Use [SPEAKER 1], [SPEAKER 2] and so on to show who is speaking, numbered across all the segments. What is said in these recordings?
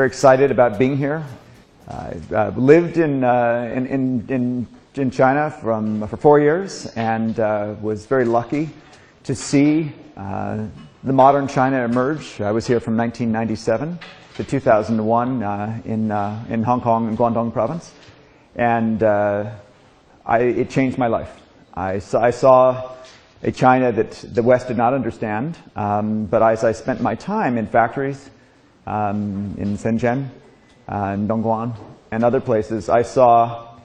[SPEAKER 1] very excited about being here. I've uh, lived in, uh, in, in, in, in, China from, for four years and uh, was very lucky to see uh, the modern China emerge. I was here from 1997 to 2001 uh, in, uh, in Hong Kong and Guangdong province. And I, it changed my life. I saw, I saw a China that the West did not understand. Um, but as I spent my time in factories um, in Shenzhen, uh, in Dongguan, and other places, I saw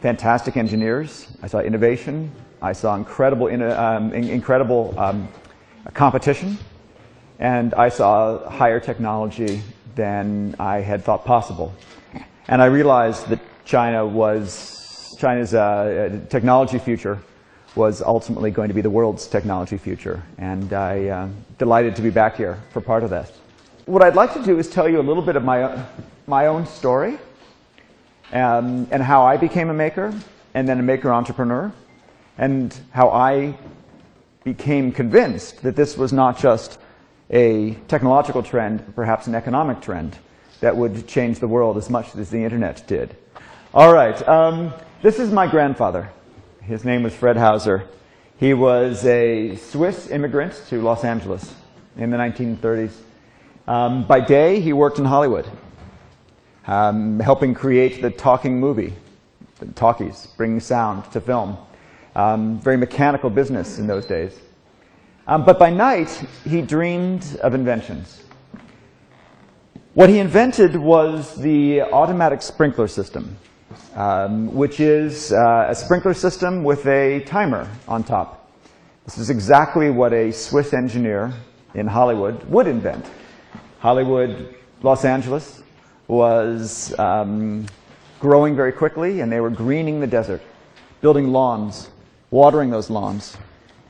[SPEAKER 1] fantastic engineers. I saw innovation. I saw incredible, um, incredible um, competition. And I saw higher technology than I had thought possible. And I realized that China was, China's uh, technology future was ultimately going to be the world's technology future. And I'm uh, delighted to be back here for part of this. What I'd like to do is tell you a little bit of my, my own story um, and how I became a maker and then a maker entrepreneur and how I became convinced that this was not just a technological trend, but perhaps an economic trend that would change the world as much as the internet did. All right, um, this is my grandfather. His name was Fred Hauser. He was a Swiss immigrant to Los Angeles in the 1930s. Um, by day, he worked in Hollywood, um, helping create the talking movie, the talkies, bringing sound to film. Um, very mechanical business in those days. Um, but by night, he dreamed of inventions. What he invented was the automatic sprinkler system um, which is uh, a sprinkler system with a timer on top. This is exactly what a Swiss engineer in Hollywood would invent. Hollywood, Los Angeles, was um, growing very quickly, and they were greening the desert, building lawns, watering those lawns.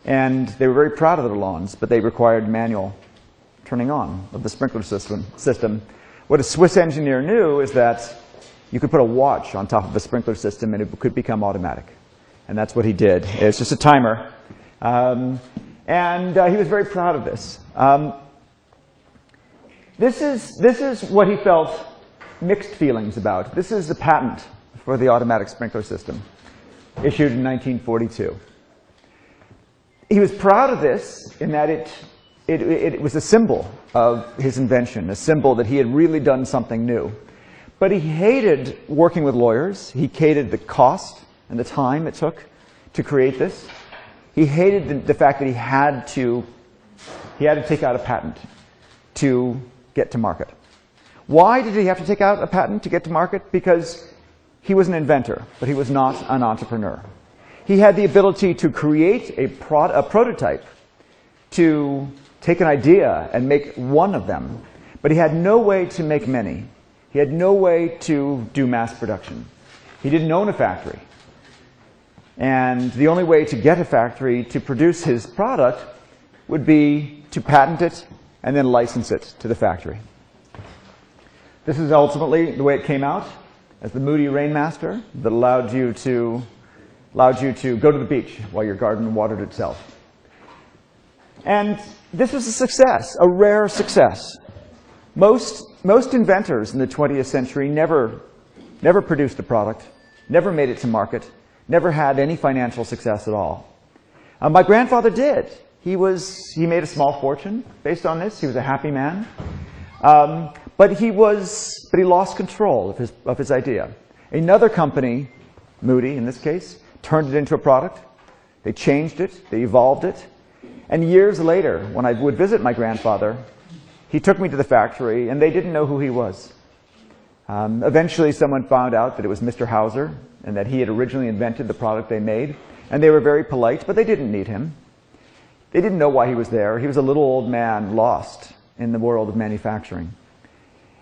[SPEAKER 1] And they were very proud of their lawns, but they required manual turning on of the sprinkler system. system. What a Swiss engineer knew is that you could put a watch on top of a sprinkler system and it could become automatic. And that's what he did. It's just a timer. Um, and uh, he was very proud of this. Um, this, is, this is what he felt mixed feelings about. This is the patent for the automatic sprinkler system, issued in 1942. He was proud of this in that it, it, it was a symbol of his invention, a symbol that he had really done something new. But he hated working with lawyers. He hated the cost and the time it took to create this. He hated the, the fact that he had to he had to take out a patent to get to market. Why did he have to take out a patent to get to market? Because he was an inventor, but he was not an entrepreneur. He had the ability to create a, pro a prototype, to take an idea and make one of them, but he had no way to make many. He had no way to do mass production. He didn't own a factory. And the only way to get a factory to produce his product would be to patent it and then license it to the factory. This is ultimately the way it came out as the Moody Rainmaster that allowed you to, allowed you to go to the beach while your garden watered itself. And this was a success, a rare success. Most, most inventors in the 20th century never, never produced a product, never made it to market, never had any financial success at all. Uh, my grandfather did. He, was, he made a small fortune based on this. He was a happy man. Um, but he was, but he lost control of his, of his idea. Another company, Moody in this case, turned it into a product. They changed it, they evolved it. And years later, when I would visit my grandfather, he took me to the factory, and they didn't know who he was. Um, eventually, someone found out that it was Mr. Hauser and that he had originally invented the product they made. And they were very polite, but they didn't need him. They didn't know why he was there. He was a little old man lost in the world of manufacturing.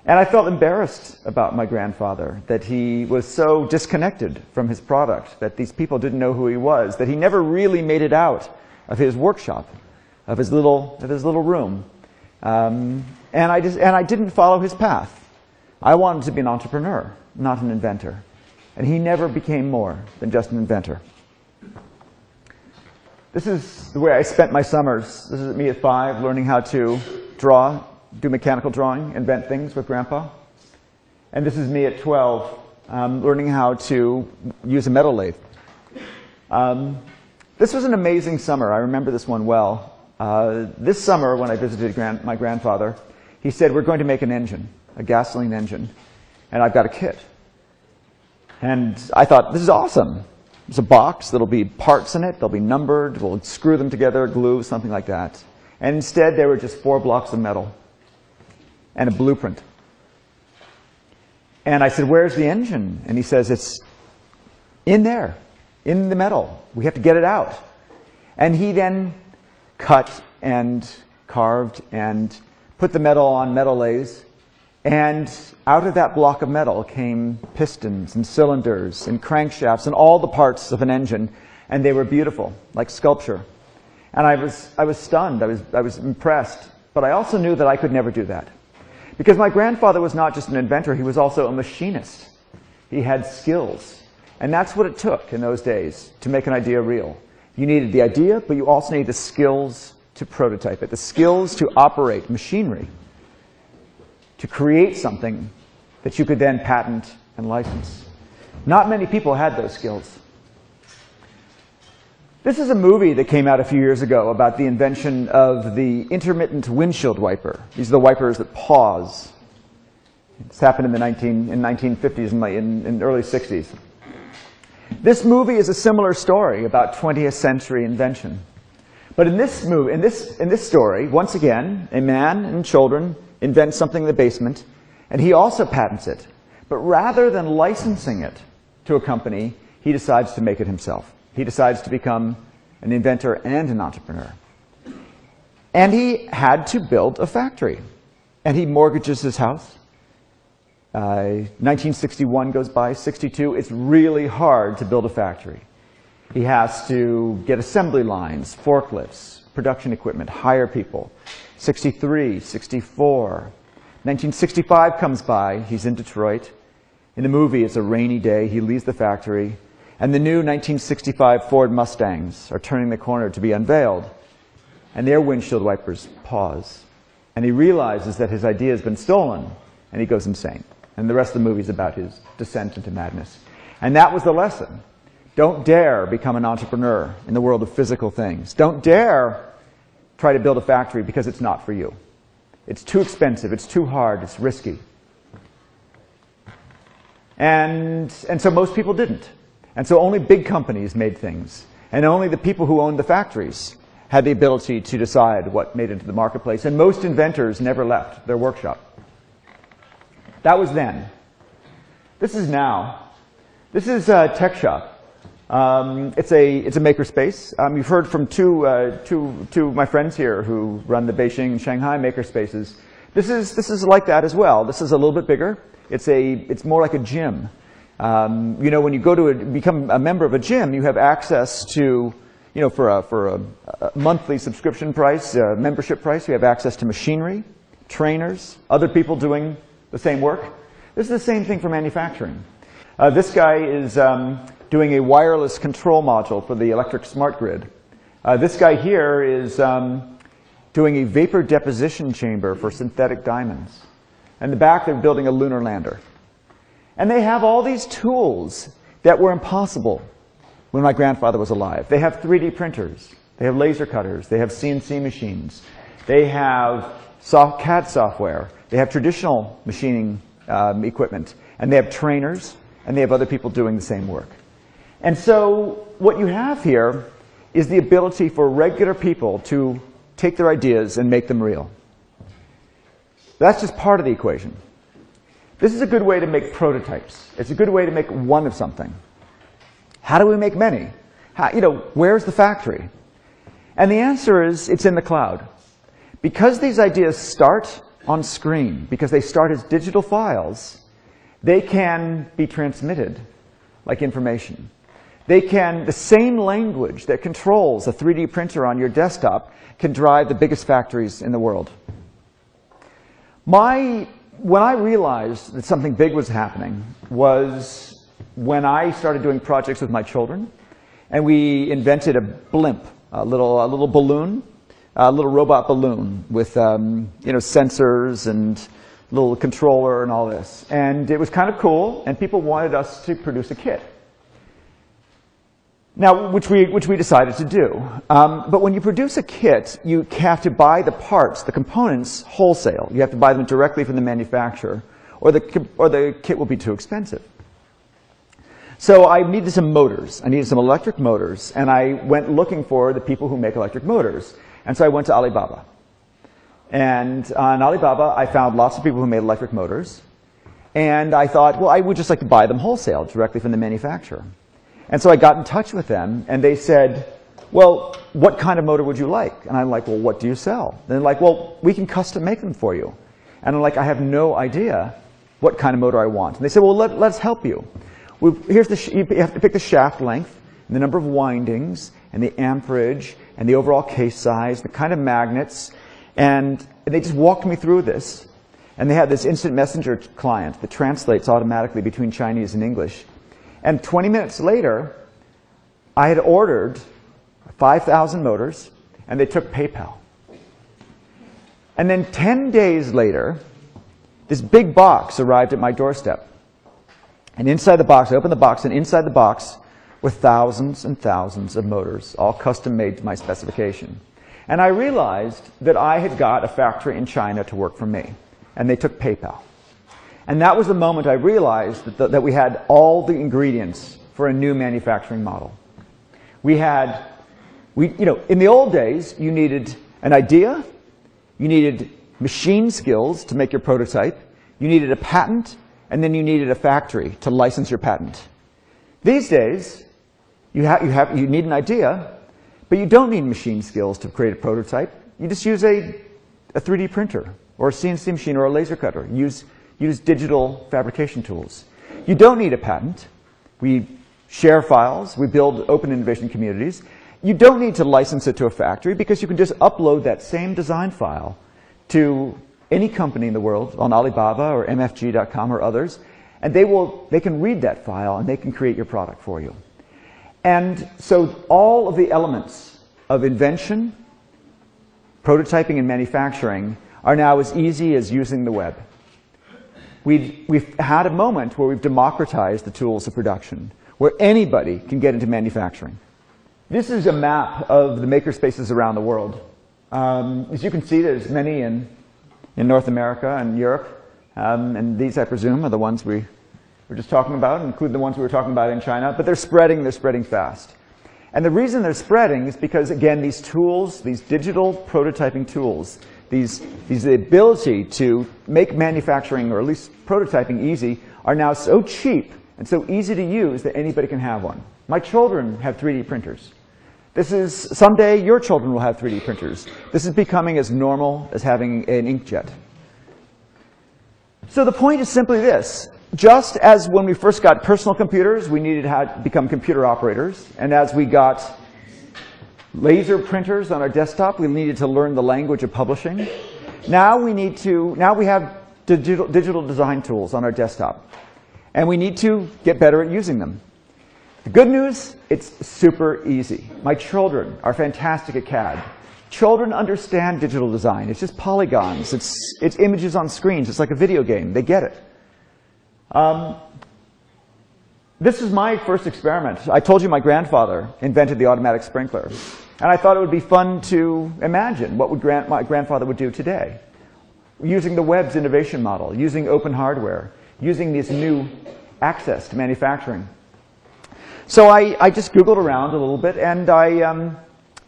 [SPEAKER 1] And I felt embarrassed about my grandfather, that he was so disconnected from his product, that these people didn't know who he was, that he never really made it out of his workshop, of his little, of his little room. Um, and, I just, and I didn't follow his path. I wanted to be an entrepreneur, not an inventor. And he never became more than just an inventor. This is the way I spent my summers. This is me at five, learning how to draw, do mechanical drawing, invent things with Grandpa. And this is me at 12, um, learning how to use a metal lathe. Um, this was an amazing summer. I remember this one well. Uh, this summer, when I visited grand, my grandfather, he said, We're going to make an engine, a gasoline engine, and I've got a kit. And I thought, This is awesome. There's a box, there'll be parts in it, they'll be numbered, we'll screw them together, glue, something like that. And instead, there were just four blocks of metal and a blueprint. And I said, Where's the engine? And he says, It's in there, in the metal. We have to get it out. And he then cut and carved and put the metal on metal lathes. And out of that block of metal came pistons and cylinders and crankshafts and all the parts of an engine. And they were beautiful, like sculpture. And I was, I was stunned. I was, I was impressed. But I also knew that I could never do that. Because my grandfather was not just an inventor, he was also a machinist. He had skills. And that's what it took in those days to make an idea real. You needed the idea, but you also needed the skills to prototype it, the skills to operate machinery, to create something that you could then patent and license. Not many people had those skills. This is a movie that came out a few years ago about the invention of the intermittent windshield wiper. These are the wipers that pause. It's happened in the 19, in 1950s and in, in early 60s. This movie is a similar story about 20th century invention. But in this movie, in this, in this story, once again, a man and children invent something in the basement, and he also patents it. But rather than licensing it to a company, he decides to make it himself. He decides to become an inventor and an entrepreneur. And he had to build a factory. And he mortgages his house. Uh, 1961 goes by, 62. It's really hard to build a factory. He has to get assembly lines, forklifts, production equipment, hire people. 63, 64. 1965 comes by. He's in Detroit. In the movie, it's a rainy day. He leaves the factory. And the new 1965 Ford Mustangs are turning the corner to be unveiled. And their windshield wipers pause. And he realizes that his idea has been stolen. And he goes insane. And the rest of the movie is about his descent into madness. And that was the lesson. Don't dare become an entrepreneur in the world of physical things. Don't dare try to build a factory because it's not for you. It's too expensive, it's too hard, it's risky. And, and so most people didn't. And so only big companies made things. And only the people who owned the factories had the ability to decide what made into the marketplace. And most inventors never left their workshop. That was then. This is now. This is a Tech Shop. Um, it's a it's a makerspace. Um, you've heard from two, uh, two, two of my friends here who run the Beijing and Shanghai makerspaces. This is this is like that as well. This is a little bit bigger. It's a it's more like a gym. Um, you know, when you go to a, become a member of a gym, you have access to, you know, for a, for a, a monthly subscription price, a membership price, you have access to machinery, trainers, other people doing the same work. This is the same thing for manufacturing. Uh, this guy is um, doing a wireless control module for the electric smart grid. Uh, this guy here is um, doing a vapor deposition chamber for synthetic diamonds. In the back, they're building a lunar lander. And they have all these tools that were impossible when my grandfather was alive. They have 3D printers, they have laser cutters, they have CNC machines, they have soft CAD software, they have traditional machining um, equipment, and they have trainers, and they have other people doing the same work. And so what you have here is the ability for regular people to take their ideas and make them real. That's just part of the equation. This is a good way to make prototypes. It's a good way to make one of something. How do we make many? How, you know, where's the factory? And the answer is it's in the cloud. Because these ideas start on screen, because they start as digital files, they can be transmitted like information. They can, the same language that controls a 3D printer on your desktop can drive the biggest factories in the world. My when I realized that something big was happening was when I started doing projects with my children, and we invented a blimp, a little, a little balloon, a little robot balloon with um, you know sensors and little controller and all this. And it was kind of cool, and people wanted us to produce a kit. Now, which we, which we decided to do. Um, but when you produce a kit, you have to buy the parts, the components, wholesale. You have to buy them directly from the manufacturer, or the, or the kit will be too expensive. So I needed some motors. I needed some electric motors, and I went looking for the people who make electric motors. And so I went to Alibaba. And on Alibaba, I found lots of people who made electric motors. And I thought, well, I would just like to buy them wholesale directly from the manufacturer. And so I got in touch with them, and they said, well, what kind of motor would you like? And I'm like, well, what do you sell? And they're like, well, we can custom make them for you. And I'm like, I have no idea what kind of motor I want. And they said, well, let, us help you. We, here's the you have to pick the shaft length, and the number of windings, and the amperage, and the overall case size, the kind of magnets, and they just walked me through this. And they had this instant messenger client that translates automatically between Chinese and English. And 20 minutes later, I had ordered 5,000 motors, and they took PayPal. And then 10 days later, this big box arrived at my doorstep. And inside the box, I opened the box, and inside the box were thousands and thousands of motors, all custom made to my specification. And I realized that I had got a factory in China to work for me. And they took PayPal. And that was the moment I realized that, the, that we had all the ingredients for a new manufacturing model. We had, we, you know, in the old days, you needed an idea, you needed machine skills to make your prototype, you needed a patent, and then you needed a factory to license your patent. These days, you, ha- you, have, you need an idea, but you don't need machine skills to create a prototype. You just use a, a 3D printer or a CNC machine or a laser cutter. Use, use digital fabrication tools. You don't need a patent. We share files. We build open innovation communities. You don't need to license it to a factory because you can just upload that same design file to any company in the world on Alibaba or MFG.com or others, and they, will, they can read that file and they can create your product for you. And so all of the elements of invention, prototyping, and manufacturing are now as easy as using the web. We've, we've had a moment where we've democratized the tools of production, where anybody can get into manufacturing. This is a map of the makerspaces around the world. Um, as you can see, there's many in, in North America and Europe, um, and these, I presume, are the ones we we're just talking about, include the ones we were talking about in China, but they're spreading, they're spreading fast. And the reason they're spreading is because, again, these tools, these digital prototyping tools, these, these the ability to make manufacturing, or at least prototyping easy, are now so cheap and so easy to use that anybody can have one. My children have 3D printers. This is, someday your children will have 3D printers. This is becoming as normal as having an inkjet. So the point is simply this. Just as when we first got personal computers, we needed to become computer operators, and as we got laser printers on our desktop, we needed to learn the language of publishing. Now we need to, now we have digital, digital design tools on our desktop, and we need to get better at using them. The good news, it's super easy. My children are fantastic at CAD. Children understand digital design. It's just polygons. It's, it's images on screens. It's like a video game. They get it. Um, this is my first experiment. I told you my grandfather invented the automatic sprinkler. And I thought it would be fun to imagine what would grand, my grandfather would do today. Using the web's innovation model, using open hardware, using this new access to manufacturing. So I, I just Googled around a little bit and I, um,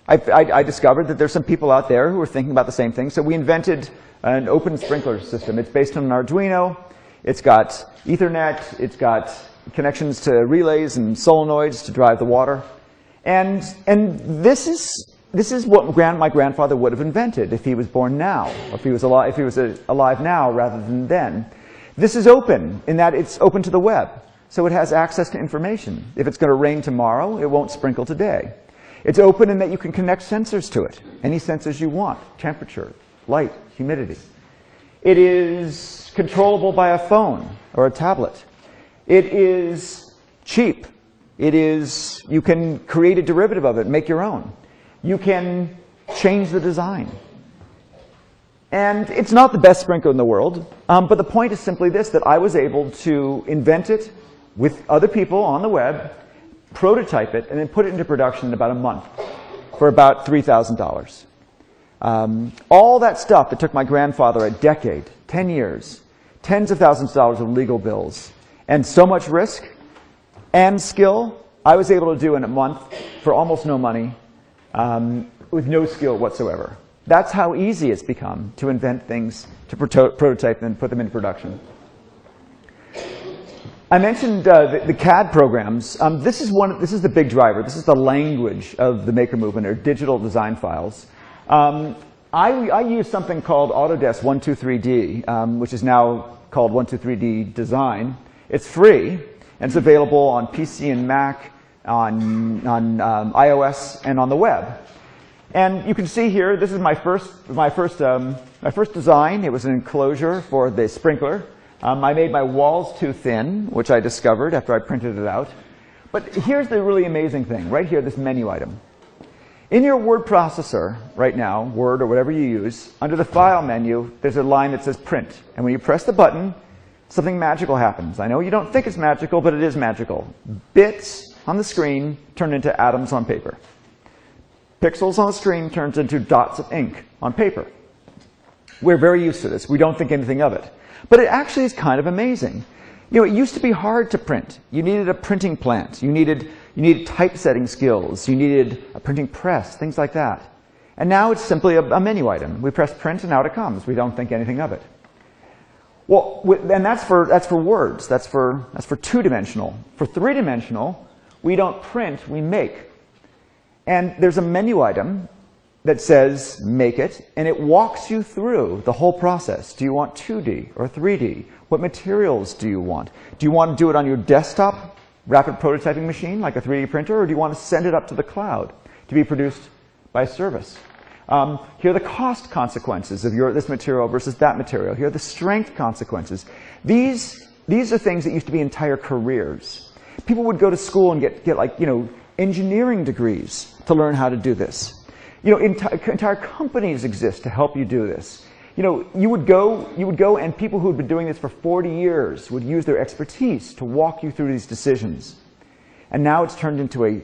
[SPEAKER 1] I, I, I discovered that there's some people out there who are thinking about the same thing. So we invented an open sprinkler system. It's based on an Arduino. It's got Ethernet, it's got connections to relays and solenoids to drive the water. And, and this is, this is what grand, my grandfather would have invented if he was born now, if he was, alive, if he was a, alive now rather than then. This is open in that it's open to the web. So it has access to information. If it's going to rain tomorrow, it won't sprinkle today. It's open in that you can connect sensors to it, any sensors you want, temperature, light, humidity. It is controllable by a phone or a tablet. It is cheap. It is, you can create a derivative of it, make your own. You can change the design. And it's not the best sprinkler in the world, um, but the point is simply this, that I was able to invent it with other people on the web, prototype it, and then put it into production in about a month for about $3,000. Um, all that stuff that took my grandfather a decade, 10 years, tens of thousands of dollars of legal bills, and so much risk and skill, I was able to do in a month for almost no money um, with no skill whatsoever. That's how easy it's become to invent things, to proto prototype them, and put them into production. I mentioned uh, the, the, CAD programs. Um, this is one. This is the big driver. This is the language of the maker movement, or digital design files. Um, I, I, use something called Autodesk 123D, um, which is now called 123D Design. It's free, and it's available on PC and Mac, on, on um, iOS, and on the web. And you can see here, this is my first, my first, um, my first design. It was an enclosure for the sprinkler. Um, I made my walls too thin, which I discovered after I printed it out. But here's the really amazing thing, right here, this menu item. In your word processor right now, Word or whatever you use, under the File menu, there's a line that says Print. And when you press the button, something magical happens. I know you don't think it's magical, but it is magical. Bits on the screen turn into atoms on paper. Pixels on the screen turns into dots of ink on paper. We're very used to this. We don't think anything of it. But it actually is kind of amazing. You know, it used to be hard to print. You needed a printing plant. You needed, you needed typesetting skills. You needed a printing press, things like that. And now it's simply a, a menu item. We press print and out it comes. We don't think anything of it. Well, and that's for, that's for words. That's for, that's for two-dimensional. For three-dimensional, we don't print, we make. And there's a menu item that says make it, and it walks you through the whole process. Do you want 2D or 3D? What materials do you want? Do you want to do it on your desktop rapid prototyping machine like a 3D printer, or do you want to send it up to the cloud to be produced by service? Um, here are the cost consequences of your, this material versus that material. Here are the strength consequences. These, these are things that used to be entire careers. People would go to school and get, get like, you know, engineering degrees to learn how to do this. You know, enti entire companies exist to help you do this. You know, you would go, you would go and people who had been doing this for 40 years would use their expertise to walk you through these decisions. And now it's turned into a,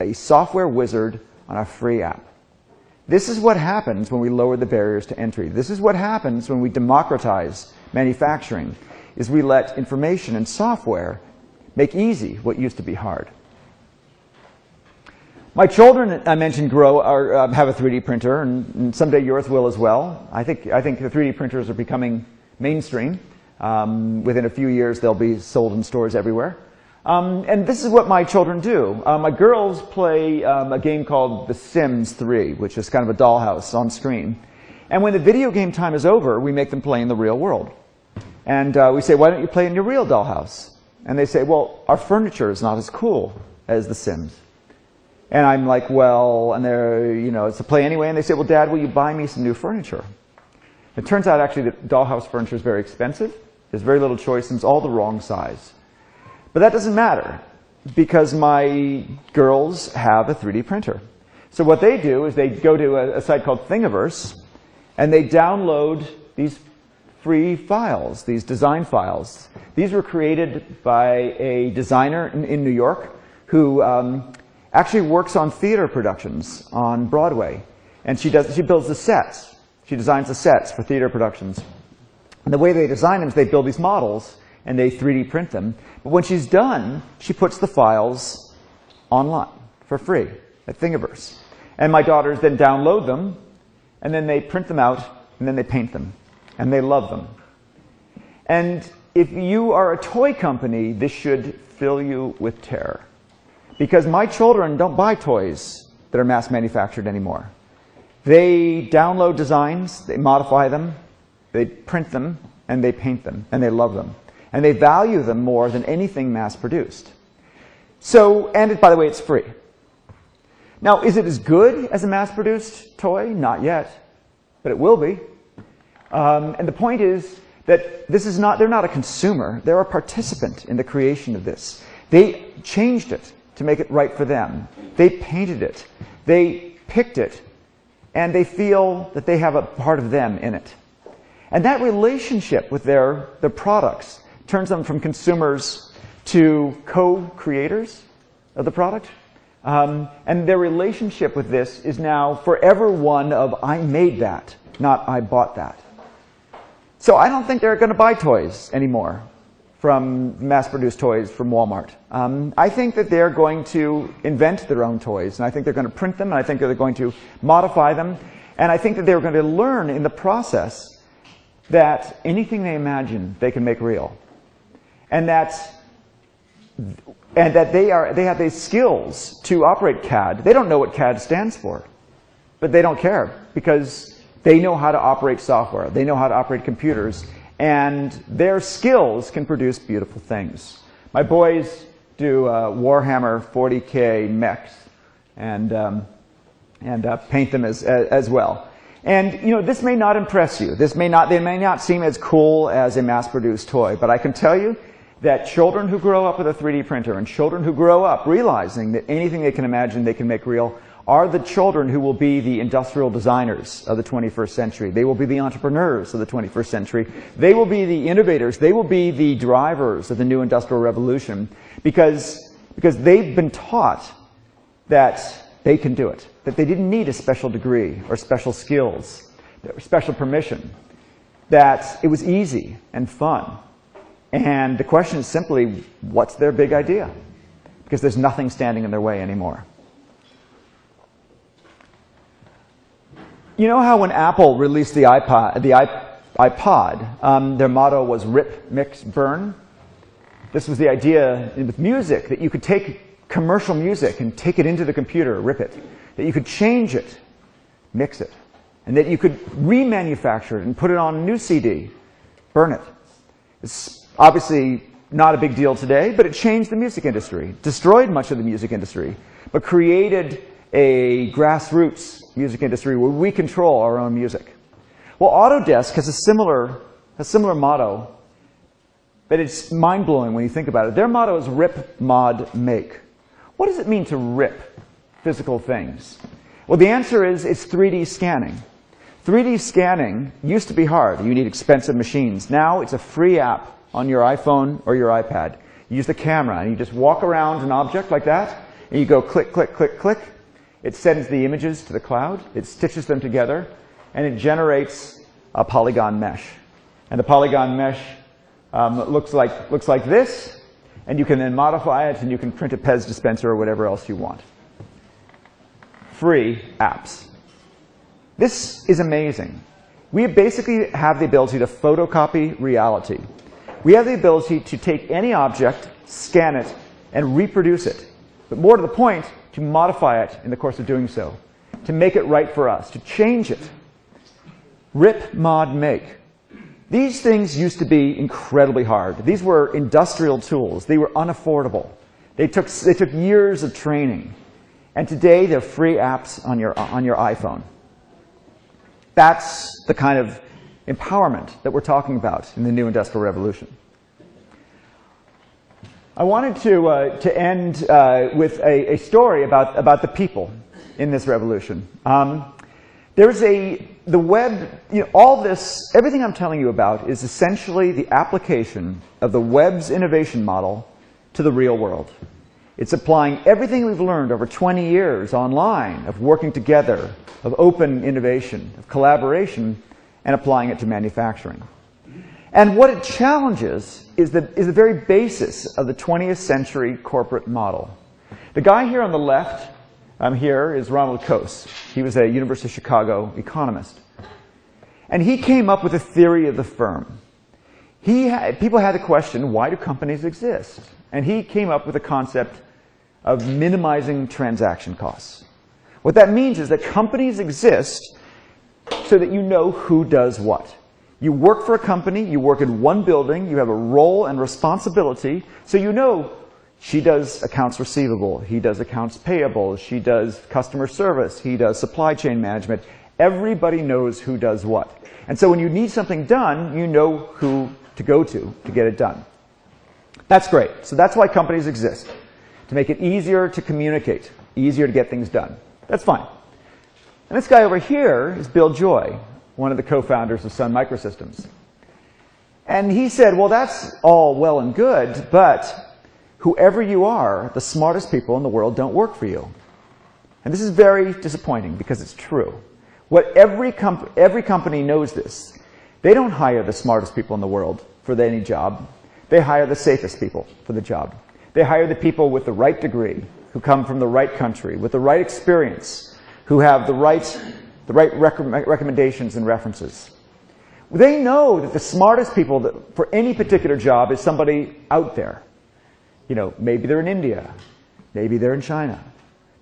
[SPEAKER 1] a software wizard on a free app. This is what happens when we lower the barriers to entry. This is what happens when we democratize manufacturing, is we let information and software make easy what used to be hard. My children, I mentioned, grow or uh, have a 3D printer, and, and, someday yours will as well. I think I think the 3D printers are becoming mainstream. Um, within a few years, they'll be sold in stores everywhere. Um, and this is what my children do. Uh, my girls play um, a game called The Sims 3, which is kind of a dollhouse on screen. And when the video game time is over, we make them play in the real world. And uh, we say, why don't you play in your real dollhouse? And they say, well, our furniture is not as cool as The Sims. And I'm like, well, and they're, you know, it's a play anyway. And they say, well, Dad, will you buy me some new furniture? It turns out actually that dollhouse furniture is very expensive. There's very little choice and it's all the wrong size. But that doesn't matter because my girls have a 3D printer. So what they do is they go to a, a site called Thingiverse and they download these free files, these design files. These were created by a designer in, in New York who um, actually works on theater productions on Broadway. And she, does, she builds the sets. She designs the sets for theater productions. And the way they design them is they build these models and they 3D print them. But when she's done, she puts the files online for free at Thingiverse. And my daughters then download them, and then they print them out, and then they paint them. And they love them. And if you are a toy company, this should fill you with terror. Because my children don't buy toys that are mass manufactured anymore. They download designs, they modify them, they print them, and they paint them, and they love them. And they value them more than anything mass produced. So, and it, by the way, it's free. Now, is it as good as a mass produced toy? Not yet, but it will be. Um, and the point is that this is not, they're not a consumer, they're a participant in the creation of this. They changed it to make it right for them. They painted it. They picked it. And they feel that they have a part of them in it. And that relationship with their, their products turns them from consumers to co-creators of the product. Um, and their relationship with this is now forever one of I made that, not I bought that. So I don't think they're going to buy toys anymore from mass-produced toys from Walmart. Um, I think that they're going to invent their own toys, and I think they're going to print them, and I think they're going to modify them, and I think that they're going to learn in the process that anything they imagine, they can make real. And that, and that they, are, they have the skills to operate CAD. They don't know what CAD stands for, but they don't care because they know how to operate software. They know how to operate computers. And their skills can produce beautiful things. My boys do uh, Warhammer 40K mechs and, um, and uh, paint them as, as well. And you know, this may not impress you. This may not, they may not seem as cool as a mass-produced toy, but I can tell you that children who grow up with a 3D printer and children who grow up realizing that anything they can imagine they can make real are the children who will be the industrial designers of the 21st century. They will be the entrepreneurs of the 21st century. They will be the innovators. They will be the drivers of the new industrial revolution because, because they've been taught that they can do it, that they didn't need a special degree or special skills or special permission, that it was easy and fun. And the question is simply, what's their big idea? Because there's nothing standing in their way anymore. You know how when Apple released the iPod, the iPod um, their motto was rip, mix, burn? This was the idea with music that you could take commercial music and take it into the computer, rip it. That you could change it, mix it. And that you could remanufacture it and put it on a new CD, burn it. It's obviously not a big deal today, but it changed the music industry, destroyed much of the music industry, but created a grassroots music industry where we control our own music. Well, Autodesk has a similar, a similar motto, but it's mind-blowing when you think about it. Their motto is rip, mod, make. What does it mean to rip physical things? Well, the answer is it's 3D scanning. 3D scanning used to be hard. You need expensive machines. Now it's a free app on your iPhone or your iPad. You use the camera and you just walk around an object like that and you go click, click, click, click. It sends the images to the cloud. It stitches them together and it generates a polygon mesh. And the polygon mesh um, looks, like, looks like this and you can then modify it and you can print a Pez dispenser or whatever else you want. Free apps. This is amazing. We basically have the ability to photocopy reality. We have the ability to take any object, scan it, and reproduce it. But more to the point, to modify it in the course of doing so, to make it right for us, to change it. Rip, mod, make. These things used to be incredibly hard. These were industrial tools. They were unaffordable. They took, they took years of training. And today, they're free apps on your, on your iPhone. That's the kind of empowerment that we're talking about in the new industrial revolution. I wanted to, uh, to end uh, with a, a, story about, about the people in this revolution. Um, there's a, the web, you know, all this, everything I'm telling you about is essentially the application of the web's innovation model to the real world. It's applying everything we've learned over 20 years online of working together, of open innovation, of collaboration, and applying it to manufacturing. And what it challenges is the, is the very basis of the 20th century corporate model. The guy here on the left um, here is Ronald Coase. He was a University of Chicago economist. And he came up with a theory of the firm. He people had the question, why do companies exist? And he came up with a concept of minimizing transaction costs. What that means is that companies exist so that you know who does what. You work for a company, you work in one building, you have a role and responsibility, so you know she does accounts receivable. He does accounts payable. She does customer service. He does supply chain management. Everybody knows who does what. And so when you need something done, you know who to go to to get it done. That's great. So that's why companies exist. To make it easier to communicate, easier to get things done. That's fine. And this guy over here is Bill Joy. one of the co-founders of Sun Microsystems. And he said, well, that's all well and good, but whoever you are, the smartest people in the world don't work for you. And this is very disappointing because it's true. What every, comp every company knows this. They don't hire the smartest people in the world for any job. They hire the safest people for the job. They hire the people with the right degree, who come from the right country, with the right experience, who have the right, the right rec recommendations and references. They know that the smartest people that, for any particular job is somebody out there. You know, maybe they're in India, maybe they're in China,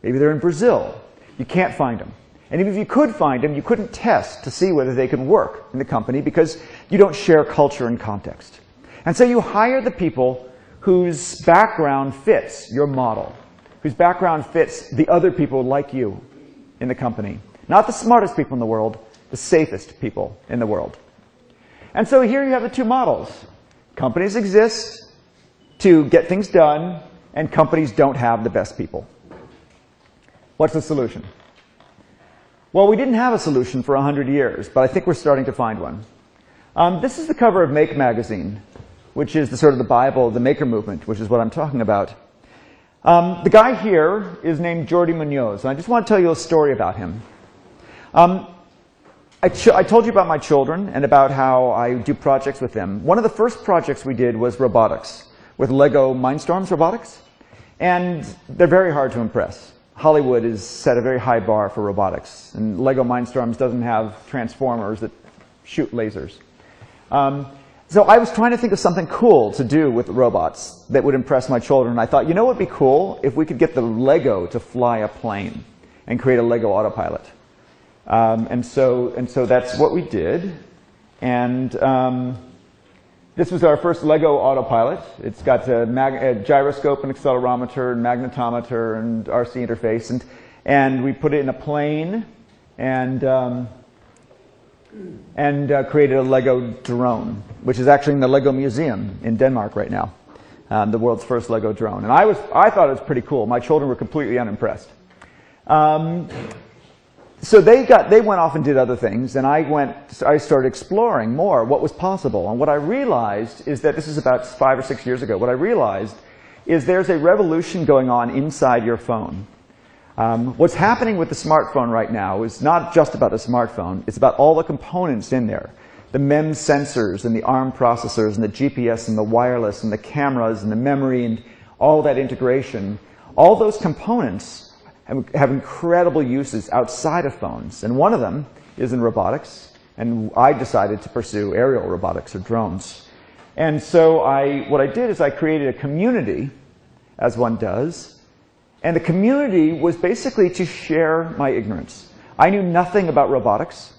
[SPEAKER 1] maybe they're in Brazil. You can't find them. And even if you could find them, you couldn't test to see whether they could work in the company because you don't share culture and context. And so you hire the people whose background fits your model, whose background fits the other people like you in the company. Not the smartest people in the world, the safest people in the world. And so here you have the two models. Companies exist to get things done, and companies don't have the best people. What's the solution? Well, we didn't have a solution for 100 years, but I think we're starting to find one. Um, this is the cover of Make magazine, which is the sort of the Bible of the maker movement, which is what I'm talking about. Um, the guy here is named Jordi Munoz, and I just want to tell you a story about him. Um, I, I, told you about my children and about how I do projects with them. One of the first projects we did was robotics with Lego Mindstorms Robotics, and they're very hard to impress. Hollywood has set a very high bar for robotics, and Lego Mindstorms doesn't have transformers that shoot lasers. Um, so I was trying to think of something cool to do with robots that would impress my children. I thought, you know what would be cool? If we could get the Lego to fly a plane and create a Lego autopilot. Um, and, so, and so that's what we did. And um, this was our first Lego autopilot. It's got a, a, gyroscope and accelerometer and magnetometer and RC interface. And, and we put it in a plane and, um, and uh, created a Lego drone, which is actually in the Lego Museum in Denmark right now. Um, the world's first Lego drone. And I, was, I thought it was pretty cool. My children were completely unimpressed. Um, so they got they went off and did other things and i went i started exploring more what was possible and what i realized is that this is about five or six years ago what i realized is there's a revolution going on inside your phone um, what's happening with the smartphone right now is not just about the smartphone it's about all the components in there the MEMS sensors and the ARM processors and the GPS and the wireless and the cameras and the memory and all that integration all those components have incredible uses outside of phones. And one of them is in robotics. And I decided to pursue aerial robotics or drones. And so I, what I did is I created a community, as one does. And the community was basically to share my ignorance. I knew nothing about robotics.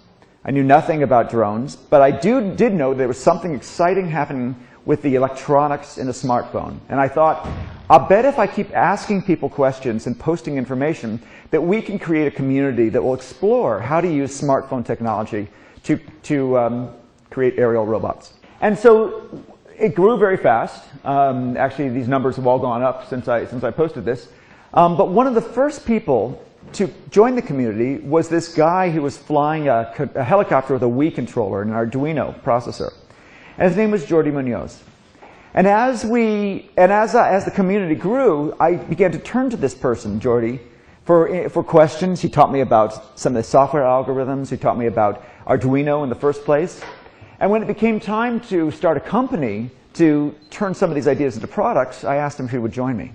[SPEAKER 1] I knew nothing about drones, but I do, did know there was something exciting happening with the electronics in a smartphone. And I thought, I'll bet if I keep asking people questions and posting information that we can create a community that will explore how to use smartphone technology to, to um, create aerial robots. And so it grew very fast. Um, actually, these numbers have all gone up since I, since I posted this. Um, but one of the first people to join the community was this guy who was flying a, a helicopter with a Wii controller and an Arduino processor. And his name was Jordi Munoz. And as we, and as, uh, as the community grew, I began to turn to this person, Jordi, for, for questions. He taught me about some of the software algorithms. He taught me about Arduino in the first place. And when it became time to start a company to turn some of these ideas into products, I asked him if he would join me.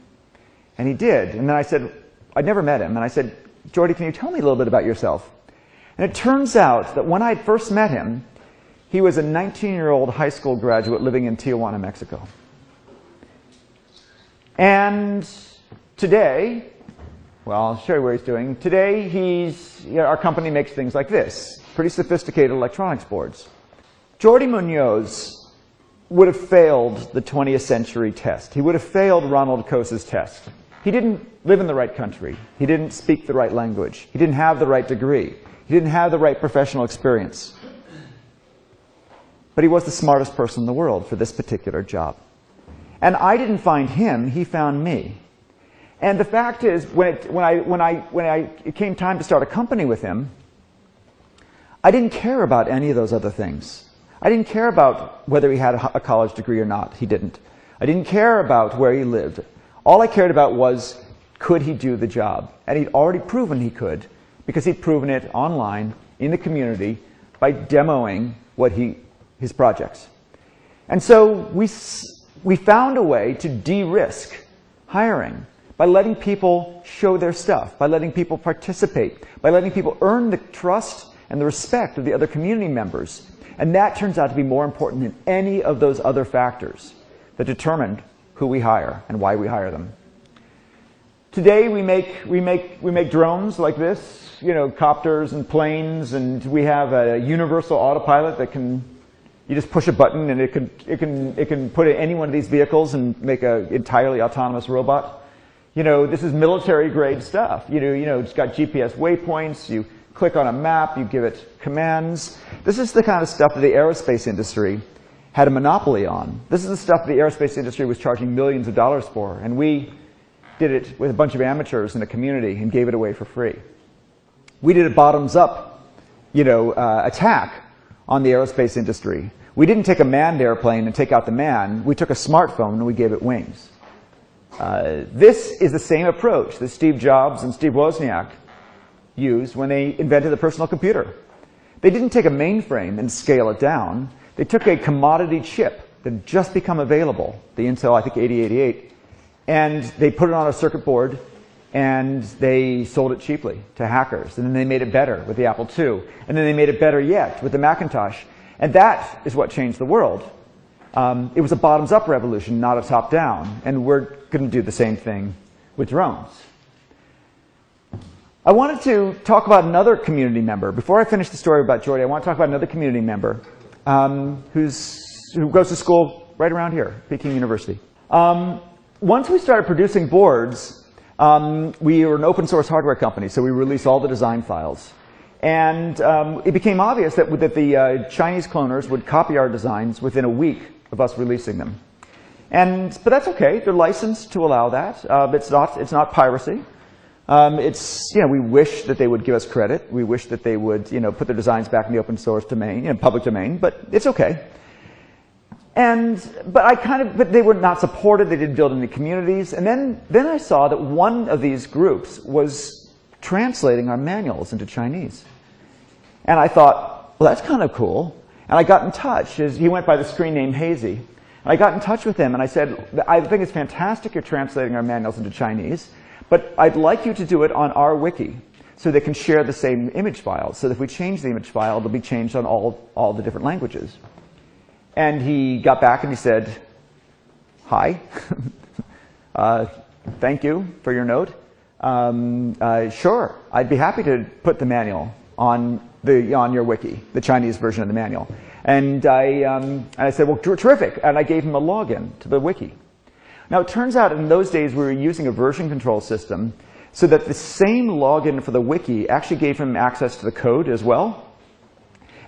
[SPEAKER 1] And he did. And then I said, I'd never met him. And I said, Jordi, can you tell me a little bit about yourself? And it turns out that when I first met him, he was a 19-year-old high school graduate living in Tijuana, Mexico. And today, well, I'll show you where he's doing. Today, he's, you know, our company makes things like this, pretty sophisticated electronics boards. Jordi Munoz would have failed the 20th century test. He would have failed Ronald Coase's test. He didn't live in the right country. He didn't speak the right language. He didn't have the right degree. He didn't have the right professional experience. But he was the smartest person in the world for this particular job. And I didn't find him, he found me. And the fact is, when, it, when, I, when, I, when I, it came time to start a company with him, I didn't care about any of those other things. I didn't care about whether he had a college degree or not. He didn't. I didn't care about where he lived. All I cared about was could he do the job? And he'd already proven he could because he'd proven it online in the community by demoing what he, his projects. And so we, we found a way to de-risk hiring by letting people show their stuff, by letting people participate, by letting people earn the trust and the respect of the other community members. And that turns out to be more important than any of those other factors that determined who we hire and why we hire them. Today we make, we make, we make drones like this, you know, copters and planes, and we have a universal autopilot that can, you just push a button and it can, it can, it can put in any one of these vehicles and make an entirely autonomous robot. You know, this is military grade stuff. You know, you know, it's got GPS waypoints, you click on a map, you give it commands. This is the kind of stuff that the aerospace industry had a monopoly on. This is the stuff the aerospace industry was charging millions of dollars for, and we did it with a bunch of amateurs in a community and gave it away for free. We did a bottoms-up, you know, uh, attack on the aerospace industry. We didn't take a manned airplane and take out the man. We took a smartphone and we gave it wings. Uh, this is the same approach that Steve Jobs and Steve Wozniak used when they invented the personal computer. They didn't take a mainframe and scale it down. They took a commodity chip that had just become available, the Intel, I think, 8088, and they put it on a circuit board and they sold it cheaply to hackers. And then they made it better with the Apple II. And then they made it better yet with the Macintosh. And that is what changed the world. Um, it was a bottoms-up revolution, not a top-down. And we're going to do the same thing with drones. I wanted to talk about another community member. Before I finish the story about Jordi, I want to talk about another community member um, who's, who goes to school right around here, Peking University. Um, once we started producing boards, um, we were an open source hardware company, so we released all the design files. And um, it became obvious that, that the uh, Chinese cloners would copy our designs within a week of us releasing them. And, but that's okay. They're licensed to allow that. Uh, it's, not, it's not piracy. Um, it's, you know, we wish that they would give us credit. We wish that they would, you know, put their designs back in the open source domain, you know, public domain, but it's okay. And, but I kind of, but they were not supported. They didn't build any communities. And then, then I saw that one of these groups was translating our manuals into Chinese. And I thought, well, that's kind of cool. And I got in touch. He went by the screen name Hazy. And I got in touch with him and I said, I think it's fantastic you're translating our manuals into Chinese. But I'd like you to do it on our wiki so they can share the same image files. So if we change the image file, it'll be changed on all, all the different languages. And he got back and he said, hi, uh, thank you for your note. Um, uh, sure, I'd be happy to put the manual on, the, on your wiki, the Chinese version of the manual. And I, um, and I said, well, terrific. And I gave him a login to the wiki. Now, it turns out in those days we were using a version control system so that the same login for the wiki actually gave him access to the code as well.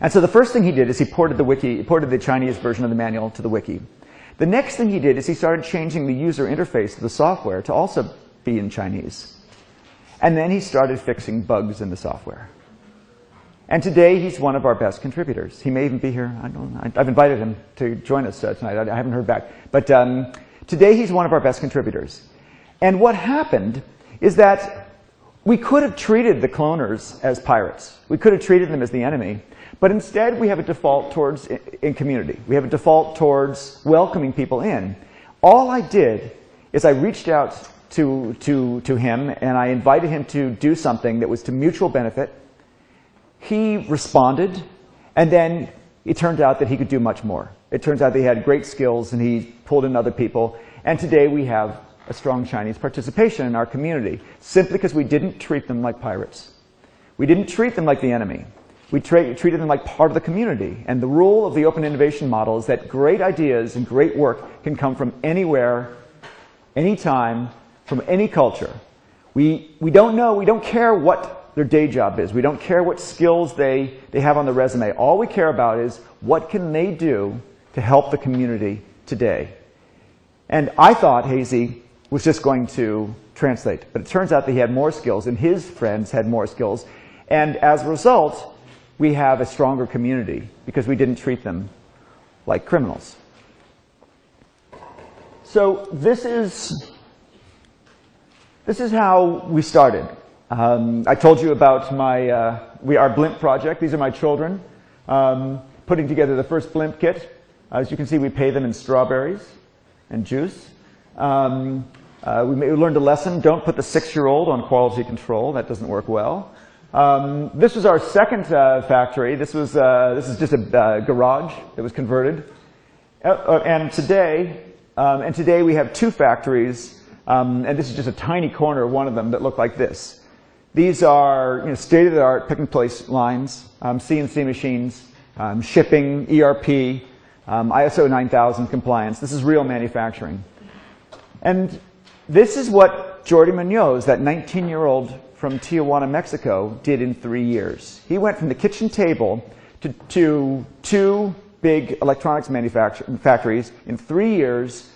[SPEAKER 1] And so the first thing he did is he ported the wiki, ported the Chinese version of the manual to the wiki. The next thing he did is he started changing the user interface of the software to also be in Chinese. And then he started fixing bugs in the software. And today he's one of our best contributors. He may even be here. I don't. I've invited him to join us uh, tonight. I haven't heard back. But um, Today he's one of our best contributors. And what happened is that we could have treated the cloners as pirates. We could have treated them as the enemy. But instead we have a default towards in community. We have a default towards welcoming people in. All I did is I reached out to, to, to him and I invited him to do something that was to mutual benefit. He responded and then it turned out that he could do much more. It turns out he had great skills and he pulled in other people. And today we have a strong Chinese participation in our community simply because we didn't treat them like pirates. We didn't treat them like the enemy. We tra treated them like part of the community. And the rule of the open innovation model is that great ideas and great work can come from anywhere, anytime, from any culture. We, we don't know, we don't care what their day job is. We don't care what skills they, they have on the resume. All we care about is what can they do to help the community today. And I thought Hazy was just going to translate, but it turns out that he had more skills and his friends had more skills. And as a result, we have a stronger community because we didn't treat them like criminals. So this is, this is how we started. Um, I told you about my, uh, we, our blimp project. These are my children um, putting together the first blimp kit. As you can see, we pay them in strawberries and juice. Um, uh, we, we, learned a lesson. Don't put the six-year-old on quality control. That doesn't work well. Um, this was our second uh, factory. This was uh, this is just a uh, garage that was converted. Uh, uh, and today, um, and today we have two factories. Um, and this is just a tiny corner of one of them that look like this. These are you know, state-of-the-art pick and place lines, um, CNC machines, um, shipping, ERP, um, ISO 9000 compliance. This is real manufacturing. And this is what Jordi Munoz, that 19-year-old from Tijuana, Mexico, did in three years. He went from the kitchen table to, to two big electronics factories in three years,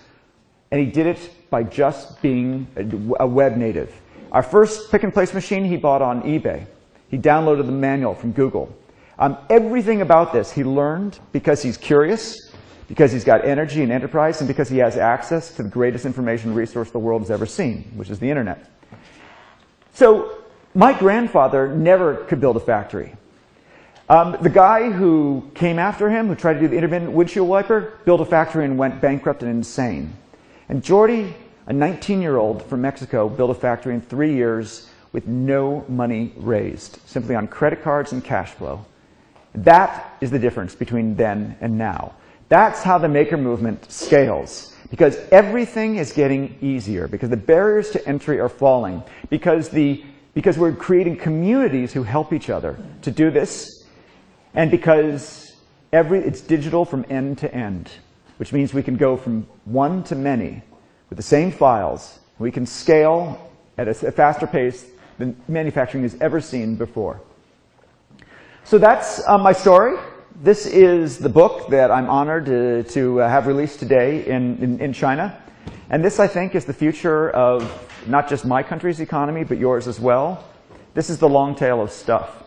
[SPEAKER 1] and he did it by just being a, a web native. Our first pick and place machine he bought on eBay. He downloaded the manual from Google. Um, everything about this he learned because he's curious, because he's got energy and enterprise, and because he has access to the greatest information resource the world has ever seen, which is the internet. So my grandfather never could build a factory. Um, the guy who came after him, who tried to do the intermittent windshield wiper, built a factory and went bankrupt and insane. And Jordi, a 19-year-old from Mexico, built a factory in three years with no money raised, simply on credit cards and cash flow. That is the difference between then and now. That's how the maker movement scales. Because everything is getting easier, because the barriers to entry are falling, because, the, because we're creating communities who help each other to do this, and because every, it's digital from end to end, which means we can go from one to many with the same files. We can scale at a faster pace than manufacturing has ever seen before. So that's uh, my story. This is the book that I'm honored to, to uh, have released today in, in, in, China. And this, I think, is the future of not just my country's economy, but yours as well. This is the long tail of stuff.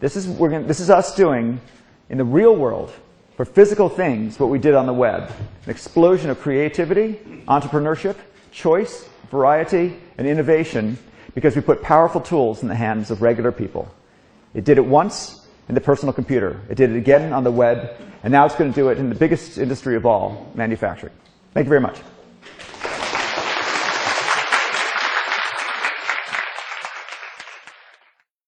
[SPEAKER 1] This is, we're gonna, this is us doing, in the real world, for physical things, what we did on the web. An explosion of creativity, entrepreneurship, choice, variety, and innovation because we put powerful tools in the hands of regular people. It did it once, in the personal computer. It did it again on the web, and now it's going to do it in the biggest industry of all, manufacturing. Thank you very much.